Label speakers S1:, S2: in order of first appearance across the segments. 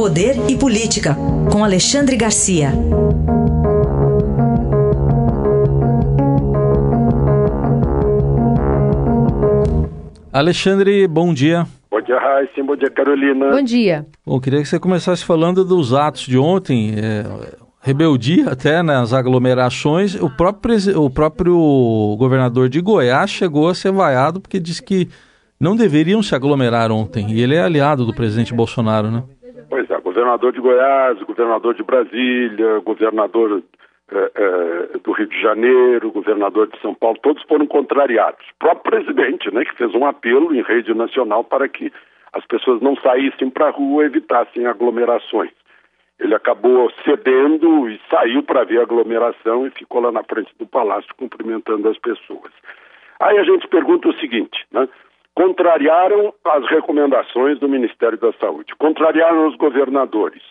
S1: Poder e Política, com Alexandre Garcia.
S2: Alexandre, bom dia.
S3: Bom dia, Raíssa. Bom dia, Carolina.
S4: Bom dia.
S2: Bom, queria que você começasse falando dos atos de ontem, é, rebeldia até nas aglomerações. O próprio, o próprio governador de Goiás chegou a ser vaiado porque disse que não deveriam se aglomerar ontem. E ele é aliado do presidente Bolsonaro, né?
S3: Governador de Goiás, governador de Brasília, governador é, é, do Rio de Janeiro, governador de São Paulo, todos foram contrariados. O próprio presidente, né, que fez um apelo em rede nacional para que as pessoas não saíssem para a rua, evitassem aglomerações. Ele acabou cedendo e saiu para ver a aglomeração e ficou lá na frente do palácio cumprimentando as pessoas. Aí a gente pergunta o seguinte, né? Contrariaram as recomendações do Ministério da Saúde, contrariaram os governadores,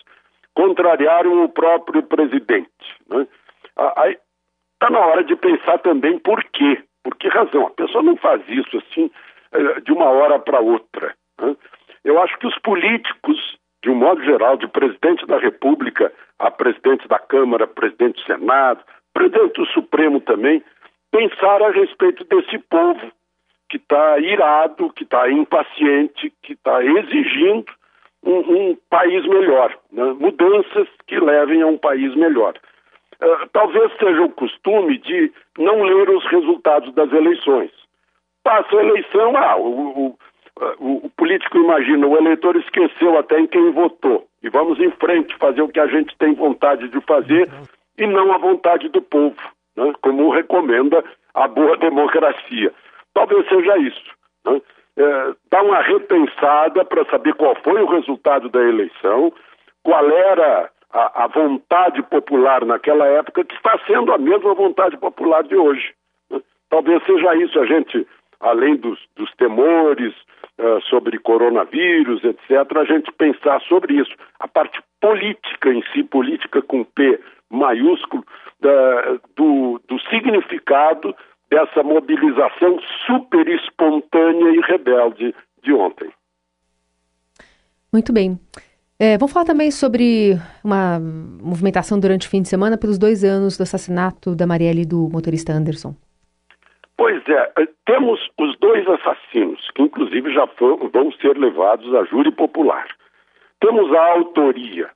S3: contrariaram o próprio presidente. Né? Está na hora de pensar também por quê. Por que razão? A pessoa não faz isso assim eh, de uma hora para outra. Né? Eu acho que os políticos, de um modo geral, de presidente da República a presidente da Câmara, presidente do Senado, presidente do Supremo também, pensaram a respeito desse povo que está irado, que está impaciente, que está exigindo um, um, país melhor, né? mudanças que levem a um país melhor. Uh, talvez seja o costume de não ler os resultados das eleições. Passa a eleição, ah, o, o, o, o, político imagina, o eleitor esqueceu até em quem votou. E vamos em frente fazer o que a gente tem vontade de fazer e não a vontade do povo, né? como recomenda a boa democracia. Talvez seja isso. Né? É, dar uma repensada para saber qual foi o resultado da eleição, qual era a, a, vontade popular naquela época, que está sendo a mesma vontade popular de hoje. Né? Talvez seja isso, a gente, além dos, dos temores uh, sobre coronavírus, etc., a gente pensar sobre isso. A parte política em si, política com P maiúsculo, uh, do, do significado dessa mobilização super espontânea e rebelde de ontem.
S4: Muito bem. É, vamos falar também sobre uma movimentação durante o fim de semana pelos dois anos do assassinato da Marielle e do motorista Anderson.
S3: Pois é, eh, temos os dois assassinos, que inclusive já foram, vão ser levados a júri popular. Temos a autoria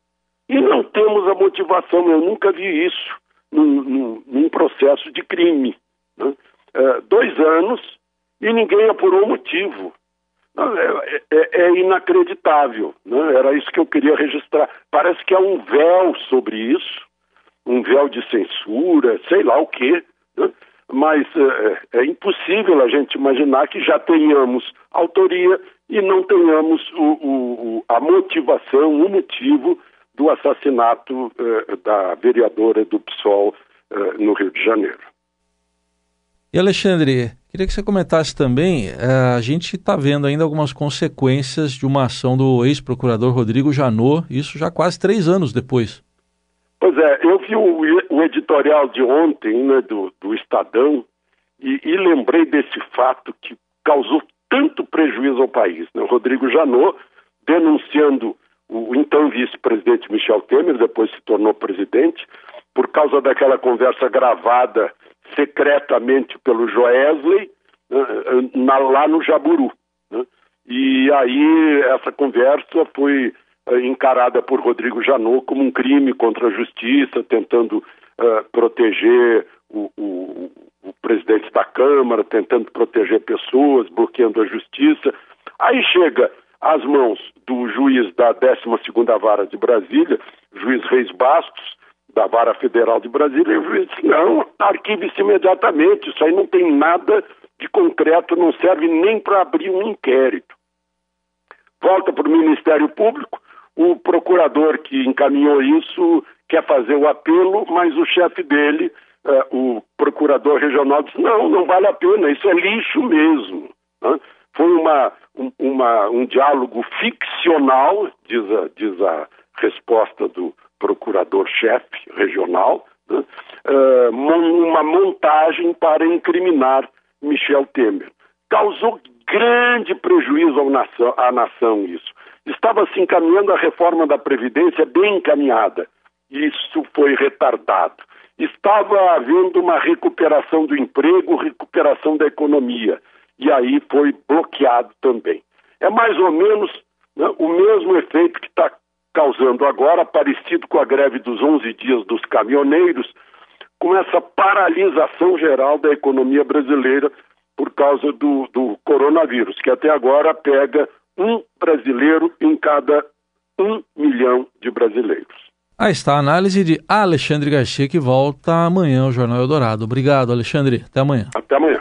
S3: e não temos a motivação. Eu nunca vi isso num, num, num processo de crime. Né? É, dois anos e ninguém apurou o motivo. É, é, é, inacreditável. Né? Era isso que eu queria registrar. Parece que há um véu sobre isso, um véu de censura, sei lá o quê. Né? Mas é, é, impossível a gente imaginar que já tenhamos autoria e não tenhamos o, o, a motivação, o motivo do assassinato é, da vereadora do PSOL é, no Rio de Janeiro.
S2: E Alexandre, queria que você comentasse também, eh, a gente está vendo ainda algumas consequências de uma ação do ex-procurador Rodrigo Janot, isso já quase três anos depois.
S3: Pois é, eu vi o, editorial de ontem né, do, do Estadão e, e, lembrei desse fato que causou tanto prejuízo ao país. Né? O Rodrigo Janot denunciando o então vice-presidente Michel Temer, depois se tornou presidente, por causa daquela conversa gravada secretamente pelo Joesley né, lá no Jaburu. Né? E aí essa conversa foi uh, encarada por Rodrigo Janot como um crime contra a justiça, tentando uh, proteger o, o, o, presidente da Câmara, tentando proteger pessoas, bloqueando a justiça. Aí chega às mãos do juiz da 12ª Vara de Brasília, juiz Reis Bastos, da Vara Federal de Brasília, e juiz disse, não, arquive-se imediatamente, isso aí não tem nada de concreto, não serve nem para abrir um inquérito. Volta para o Ministério Público, o procurador que encaminhou isso quer fazer o apelo, mas o chefe dele, uh, o procurador regional, disse, não, não vale a pena, isso é lixo mesmo. Né? Foi uma, um, uma, um diálogo ficcional, diz a, diz a resposta do, procurador-chefe regional, né, uh, uma montagem para incriminar Michel Temer. Causou grande prejuízo à nação, à nação isso. Estava se encaminhando a reforma da Previdência bem encaminhada. Isso foi retardado. Estava havendo uma recuperação do emprego, recuperação da economia. E aí foi bloqueado também. É mais ou menos né, o mesmo efeito que está causando agora, parecido com a greve dos 11 dias dos caminhoneiros, com essa paralisação geral da economia brasileira por causa do, do coronavírus, que até agora pega um brasileiro em cada um milhão de brasileiros.
S2: Aí está a análise de Alexandre Garcia, que volta amanhã ao Jornal Eldorado. Obrigado, Alexandre. Até amanhã.
S3: Até amanhã.